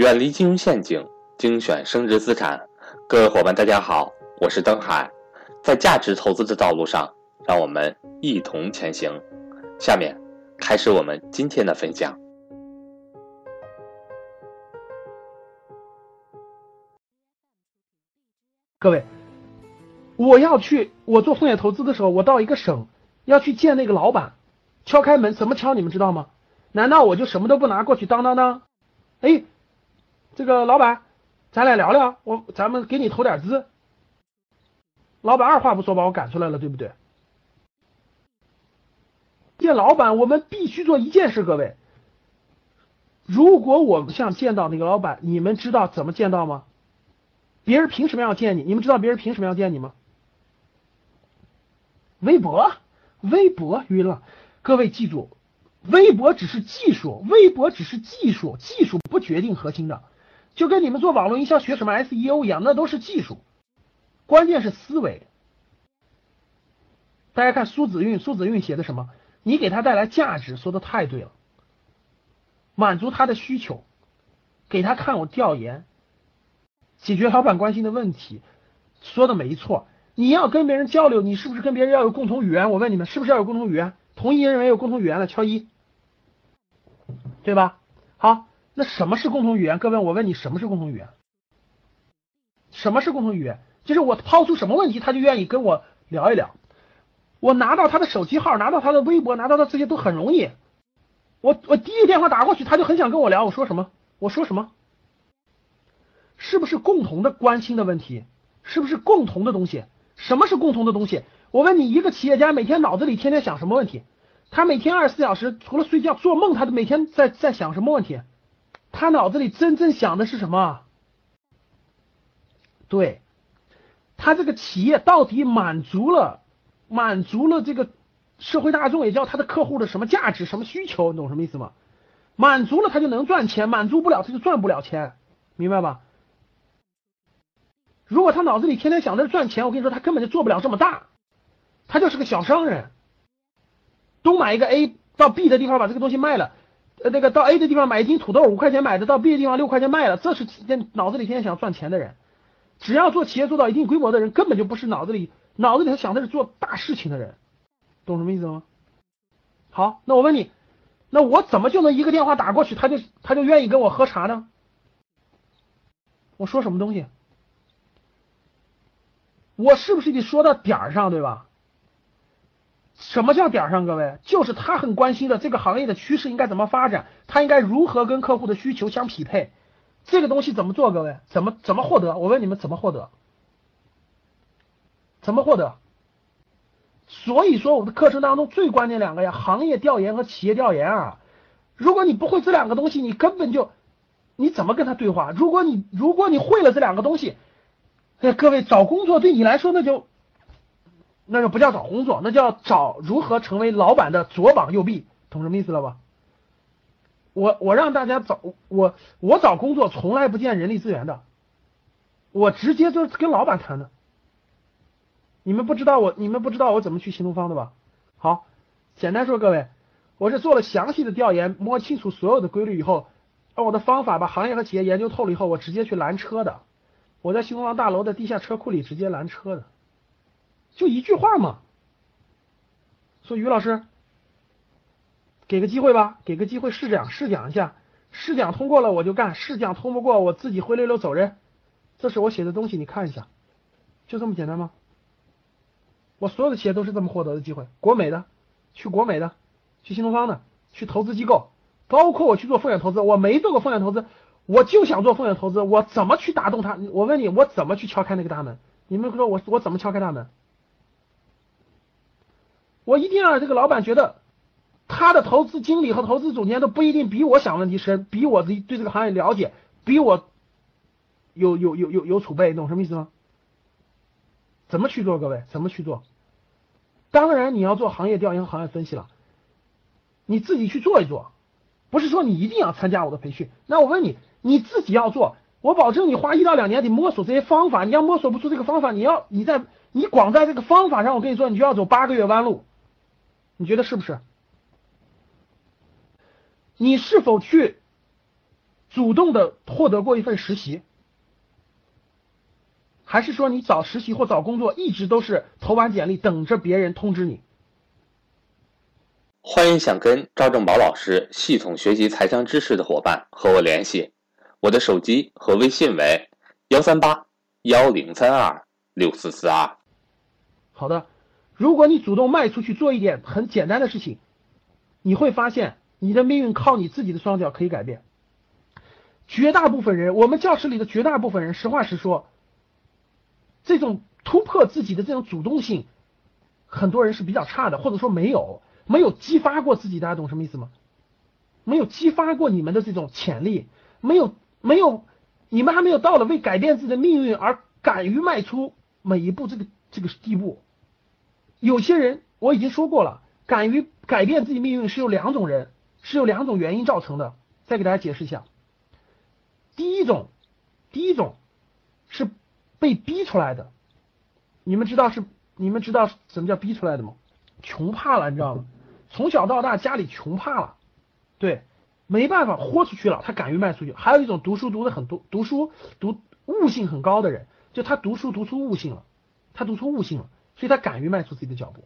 远离金融陷阱，精选升值资产。各位伙伴，大家好，我是登海。在价值投资的道路上，让我们一同前行。下面开始我们今天的分享。各位，我要去我做风险投资的时候，我到一个省要去见那个老板，敲开门怎么敲？你们知道吗？难道我就什么都不拿过去？当当当，哎。这个老板，咱俩聊聊，我咱们给你投点资。老板二话不说把我赶出来了，对不对？见老板，我们必须做一件事，各位。如果我们想见到那个老板，你们知道怎么见到吗？别人凭什么要见你？你们知道别人凭什么要见你吗？微博，微博晕了。各位记住，微博只是技术，微博只是技术，技术不决定核心的。就跟你们做网络营销学什么 SEO 一样，那都是技术，关键是思维。大家看苏子韵，苏子韵写的什么？你给他带来价值，说的太对了，满足他的需求，给他看我调研，解决老板关心的问题，说的没错。你要跟别人交流，你是不是跟别人要有共同语言？我问你们，是不是要有共同语言？同意认为有共同语言的敲一，对吧？好。那什么是共同语言？各位，我问你，什么是共同语言？什么是共同语言？就是我抛出什么问题，他就愿意跟我聊一聊。我拿到他的手机号，拿到他的微博，拿到他这些都很容易。我我第一个电话打过去，他就很想跟我聊。我说什么？我说什么？是不是共同的关心的问题？是不是共同的东西？什么是共同的东西？我问你，一个企业家每天脑子里天天想什么问题？他每天二十四小时除了睡觉做梦，他每天在在想什么问题？他脑子里真正想的是什么？对，他这个企业到底满足了满足了这个社会大众，也叫他的客户的什么价值、什么需求？你懂什么意思吗？满足了他就能赚钱，满足不了他就赚不了钱，明白吧？如果他脑子里天天想着赚钱，我跟你说，他根本就做不了这么大，他就是个小商人，东买一个 A 到 B 的地方把这个东西卖了。呃，那个到 A 的地方买一斤土豆五块钱买的，到 B 的地方六块钱卖了，这是天脑子里天天想赚钱的人。只要做企业做到一定规模的人，根本就不是脑子里脑子里头想的是做大事情的人，懂什么意思吗？好，那我问你，那我怎么就能一个电话打过去，他就他就愿意跟我喝茶呢？我说什么东西？我是不是得说到点儿上，对吧？什么叫点上？各位，就是他很关心的这个行业的趋势应该怎么发展，他应该如何跟客户的需求相匹配，这个东西怎么做？各位，怎么怎么获得？我问你们怎么获得？怎么获得？所以说，我的课程当中最关键两个呀，行业调研和企业调研啊。如果你不会这两个东西，你根本就你怎么跟他对话？如果你如果你会了这两个东西，哎，各位找工作对你来说那就。那就不叫找工作，那叫找如何成为老板的左膀右臂，懂什么意思了吧？我我让大家找我我找工作从来不见人力资源的，我直接就是跟老板谈的。你们不知道我你们不知道我怎么去新东方的吧？好，简单说，各位，我是做了详细的调研，摸清楚所有的规律以后，按我的方法把行业和企业研究透了以后，我直接去拦车的。我在新东方大楼的地下车库里直接拦车的。就一句话嘛，说于老师，给个机会吧，给个机会试讲试讲一下，试讲通过了我就干，试讲通不过我自己灰溜溜走人。这是我写的东西，你看一下，就这么简单吗？我所有的企业都是这么获得的机会，国美的，去国美的，去新东方的，去投资机构，包括我去做风险投资，我没做过风险投资，我就想做风险投资，我怎么去打动他？我问你，我怎么去敲开那个大门？你们说我我怎么敲开大门？我一定要让这个老板觉得，他的投资经理和投资总监都不一定比我想问题深，比我的对这个行业了解，比我有有有有有储备，懂什么意思吗？怎么去做？各位怎么去做？当然你要做行业调研和、行业分析了，你自己去做一做，不是说你一定要参加我的培训。那我问你，你自己要做，我保证你花一到两年得摸索这些方法。你要摸索不出这个方法，你要你在你光在这个方法上，我跟你说，你就要走八个月弯路。你觉得是不是？你是否去主动的获得过一份实习，还是说你找实习或找工作一直都是投完简历等着别人通知你？欢迎想跟赵正宝老师系统学习财商知识的伙伴和我联系，我的手机和微信为幺三八幺零三二六四四二。好的，如果你主动迈出去做一点很简单的事情，你会发现你的命运靠你自己的双脚可以改变。绝大部分人，我们教室里的绝大部分人，实话实说，这种突破自己的这种主动性，很多人是比较差的，或者说没有。没有激发过自己，大家懂什么意思吗？没有激发过你们的这种潜力，没有没有，你们还没有到了为改变自己的命运而敢于迈出每一步这个这个地步。有些人我已经说过了，敢于改变自己命运是有两种人，是有两种原因造成的。再给大家解释一下，第一种，第一种是被逼出来的。你们知道是你们知道什么叫逼出来的吗？穷怕了，你知道吗？从小到大家里穷怕了，对，没办法豁出去了，他敢于迈出去。还有一种读书读的很多，读书读悟性很高的人，就他读书读出悟性了，他读出悟性了，所以他敢于迈出自己的脚步。